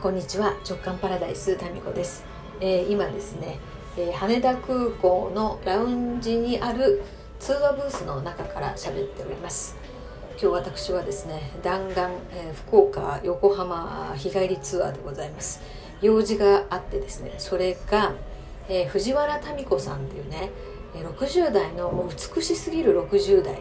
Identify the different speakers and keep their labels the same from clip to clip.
Speaker 1: こんにちは。直感パラダイスタミコです、えー、今ですね、えー、羽田空港のラウンジにある通話ブースの中から喋っております。今日私はですね弾丸、えー、福岡横浜日帰りツアーでございます。用事があってですねそれが、え藤原民子さんっていうね60代の美しすぎる60代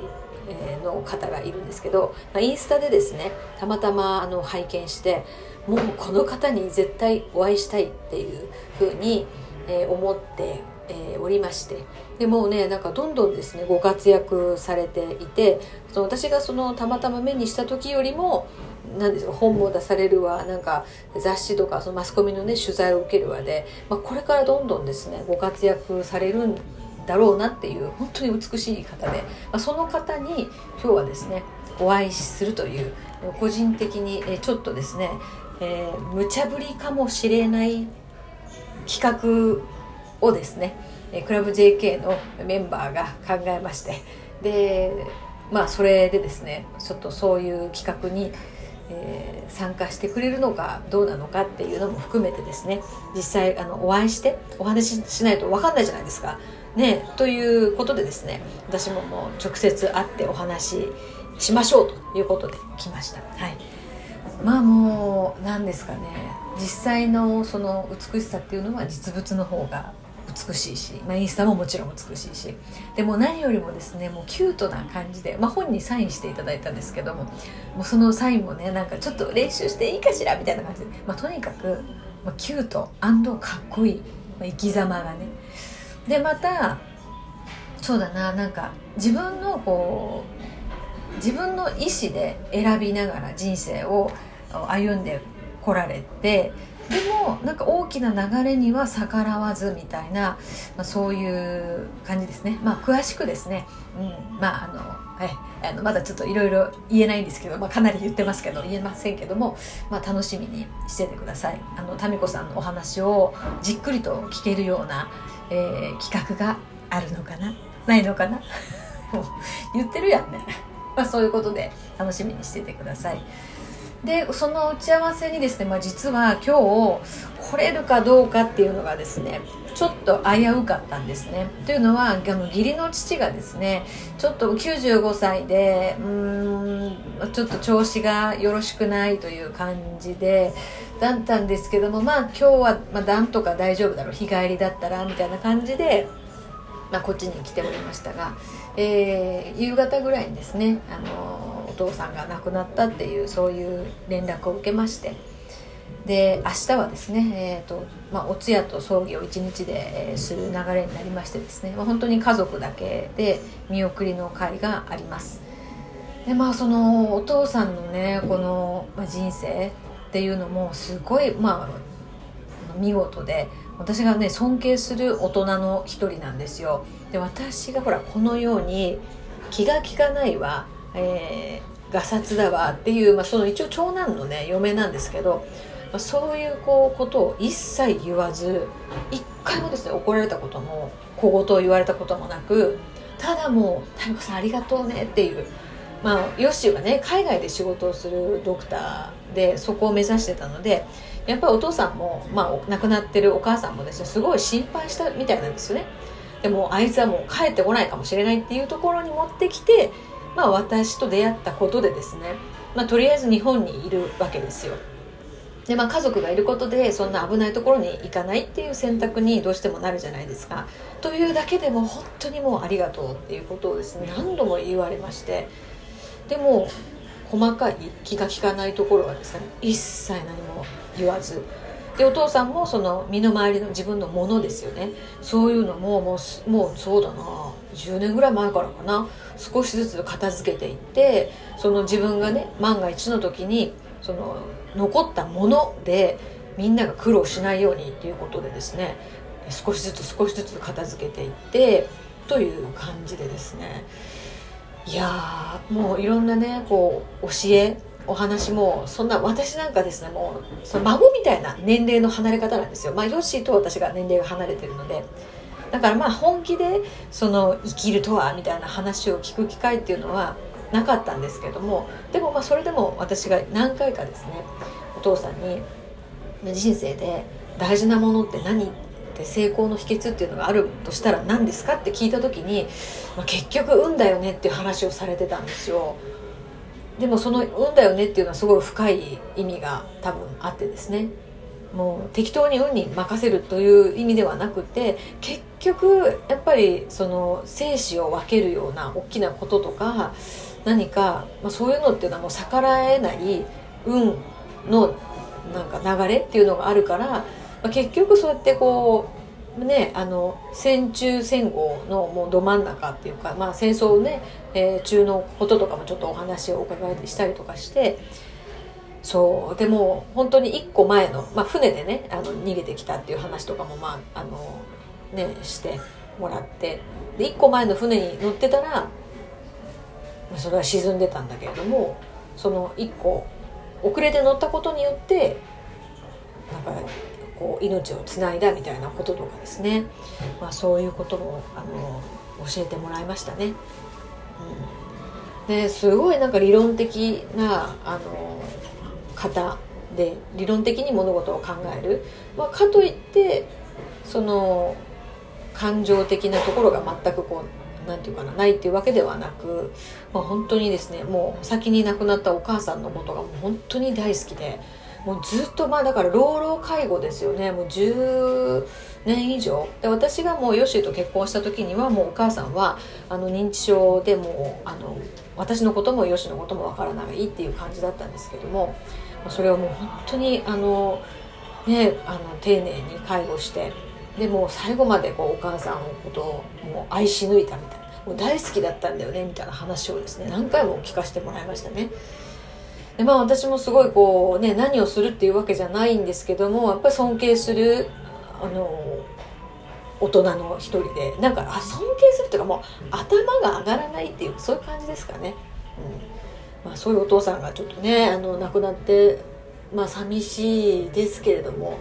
Speaker 1: の方がいるんですけど、まあ、インスタでですねたまたまあの拝見してもうこの方に絶対お会いしたいっていうふうに、えー、思って、えー、おりまして。でもうねなんかどんどんですねご活躍されていてその私がそのたまたま目にした時よりも何ですか本も出されるわなんか雑誌とかそのマスコミのね取材を受けるわで、まあ、これからどんどんですねご活躍されるんだろうなっていう本当に美しい方で、まあ、その方に今日はですねお会いするという個人的にちょっとですね、えー、無茶ぶりかもしれない企画をですねえクラブ JK のメンバーが考えましてでまあそれでですねちょっとそういう企画に、えー、参加してくれるのかどうなのかっていうのも含めてですね実際あのお会いしてお話ししないと分かんないじゃないですかね、ということでですね私ももう直接会ってお話ししましょうということで来ました。はいまあもう何ですかね。実際のその美しさっていうのは実物の方が美しいし、まあ、インスタももちろん美しいし。でも何よりもですねもうキュートな感じで、まあ、本にサインしていただいたんですけどももうそのサインもねなんかちょっと練習していいかしらみたいな感じで、まあ、とにかく、まあ、キュートかっこいい、まあ、生き様がね。でまたそうだななんか自分のこう自分の意思で選びながら人生を歩んでこられてでもなんか大きな流れには逆らわずみたいな、まあ、そういう感じですね。まあ詳しくですね、うん、まああのはいあのまだちょっといろいろ言えないんですけど、まあ、かなり言ってますけど言えませんけども、まあ、楽しみにしててください。あの民子さんのお話をじっくりと聞けるようなえー、企画があるのかな？ないのかな？もう言ってるやんね、まあ、そういうことで楽しみにしててください。でその打ち合わせにですね、まあ、実は今日来れるかどうかっていうのがですねちょっと危うかったんですね。というのはあの義理の父がですねちょっと95歳でうーんちょっと調子がよろしくないという感じでだったんですけどもまあ今日は、ま、なんとか大丈夫だろう日帰りだったらみたいな感じで、まあ、こっちに来ておりましたが、えー、夕方ぐらいにですねあのお父さんが亡くなったっていうそういう連絡を受けましてで明日はですね、えーとまあ、お通夜と葬儀を一日で、えー、する流れになりましてですね、まあ、本当に家族だけで見送りの会があります。でまあそのお父さんのねこの、まあ、人生っていうのもすごいまあ見事で私がね尊敬する大人の一人なんですよで私がほらこのように気が利かないわえー、ガサツだわっていう、まあ、その一応長男のね嫁なんですけど、まあ、そういうこうことを一切言わず一回もですね怒られたことも小言を言われたこともなくただもう「民子さんありがとうね」っていう。まあ、ヨッシーはね海外で仕事をするドクターでそこを目指してたのでやっぱりお父さんも、まあ、亡くなってるお母さんもですねすごい心配したみたいなんですよねでもあいつはもう帰ってこないかもしれないっていうところに持ってきてまあ、私と出会ったことでですね、まあ、とりあえず日本にいるわけですよ。でまあ、家族がいることでそんな危ないところに行かないっていう選択にどうしてもなるじゃないですか。というだけでも本当にもうありがとうっていうことをですね何度も言われましてでも細かい気が利かないところはですね一切何も言わず。でお父さんもその身の回りの自分のものですよね。そういうのももうもうそうだな。10年ぐらい前からかな。少しずつ片付けていってその自分がね万が一の時にその残ったものでみんなが苦労しないようにっていうことでですね。少しずつ少しずつ片付けていってという感じでですね。いやもういろんなねこう教えお話もそんな私なんかですねもうその孫みたいな年齢の離れ方なんですよ。まあヨッシーと私が年齢が離れてるので。だからまあ本気でその生きるとはみたいな話を聞く機会っていうのはなかったんですけども。でもまあそれでも私が何回かですねお父さんに人生で大事なものって何？って成功の秘訣っていうのがあるとしたら何ですかって聞いた時に、まあ、結局運だよねっていう話をされてたんですよ。でもその運だよねっていうのはすごい深い意味が多分あってですね。もう適当に運に任せるという意味ではなくて結局やっぱりその生死を分けるような大きなこととか何か、まあ、そういうのっていうのはもう逆らえない運のなんか流れっていうのがあるから、まあ、結局そうやってこうねあの戦中戦後のもうど真ん中っていうか、まあ、戦争ね、えー、中のこととかもちょっとお話をお伺いしたりとかしてそうでも本当に1個前の、まあ、船でねあの逃げてきたっていう話とかもまああのねしてもらってで1個前の船に乗ってたらそれは沈んでたんだけれどもその1個遅れて乗ったことによってなんかこう命をつないだみたいなこととかですね、まあ、そういうこともあの教えてもらいましたね。うん、ですごいなんか理論的なあの方で理論的に物事を考える、まあ、かといってその感情的なところが全くこう何て言うかなないっていうわけではなく、まあ、本当にですねもう先に亡くなったお母さんのことがもう本当に大好きでもうずっとまあだから老老介護ですよねもう10年以上で私がもうヨシーと結婚した時にはもうお母さんはあの認知症でもあの私のこともヨッシのこともわからないっていう感じだったんですけどもそれをもう本当にあの、ね、あの丁寧に介護してでも最後までこうお母さんのことをもう愛し抜いたみたいなもう大好きだったんだよねみたいな話をですね何回も聞かせてもらいましたね。でまあ私もすごいこうね何をするっていうわけじゃないんですけどもやっぱり尊敬するあの大人の一人でなんかあ尊敬するっていうかもう頭が上がらないっていうそういう感じですかね。うんまあ、そういうお父さんがちょっとねあの亡くなってまあ寂しいですけれども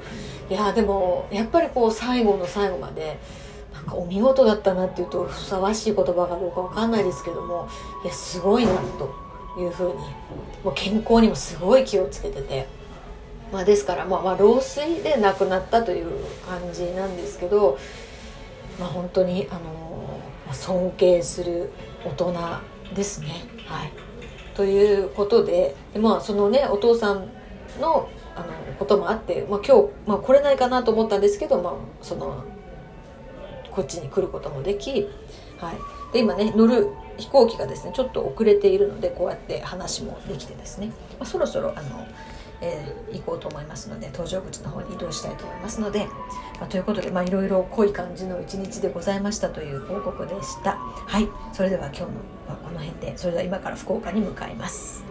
Speaker 1: いやでもやっぱりこう最後の最後までなんかお見事だったなっていうとふさわしい言葉かどうかわかんないですけどもいやすごいなというふうにもう健康にもすごい気をつけてて。まあ、ですから、まあ、まあ老衰で亡くなったという感じなんですけど、まあ、本当にあの尊敬する大人ですね。はいということでで、まあ、そのねお父さんのあのこともあって、まあ、今日、まあ、来れないかなと思ったんですけど、まあ、そのこっちに来ることもでき、はい、で今ね乗る飛行機がですねちょっと遅れているのでこうやって話もできてですね、まあ、そろそろあのえー、行こうと思いますので搭乗口の方に移動したいと思いますので、まあ、ということで、まあ、いろいろ濃い感じの一日でございましたという報告でした。はい。それでは今日のはこの辺でそれでは今から福岡に向かいます。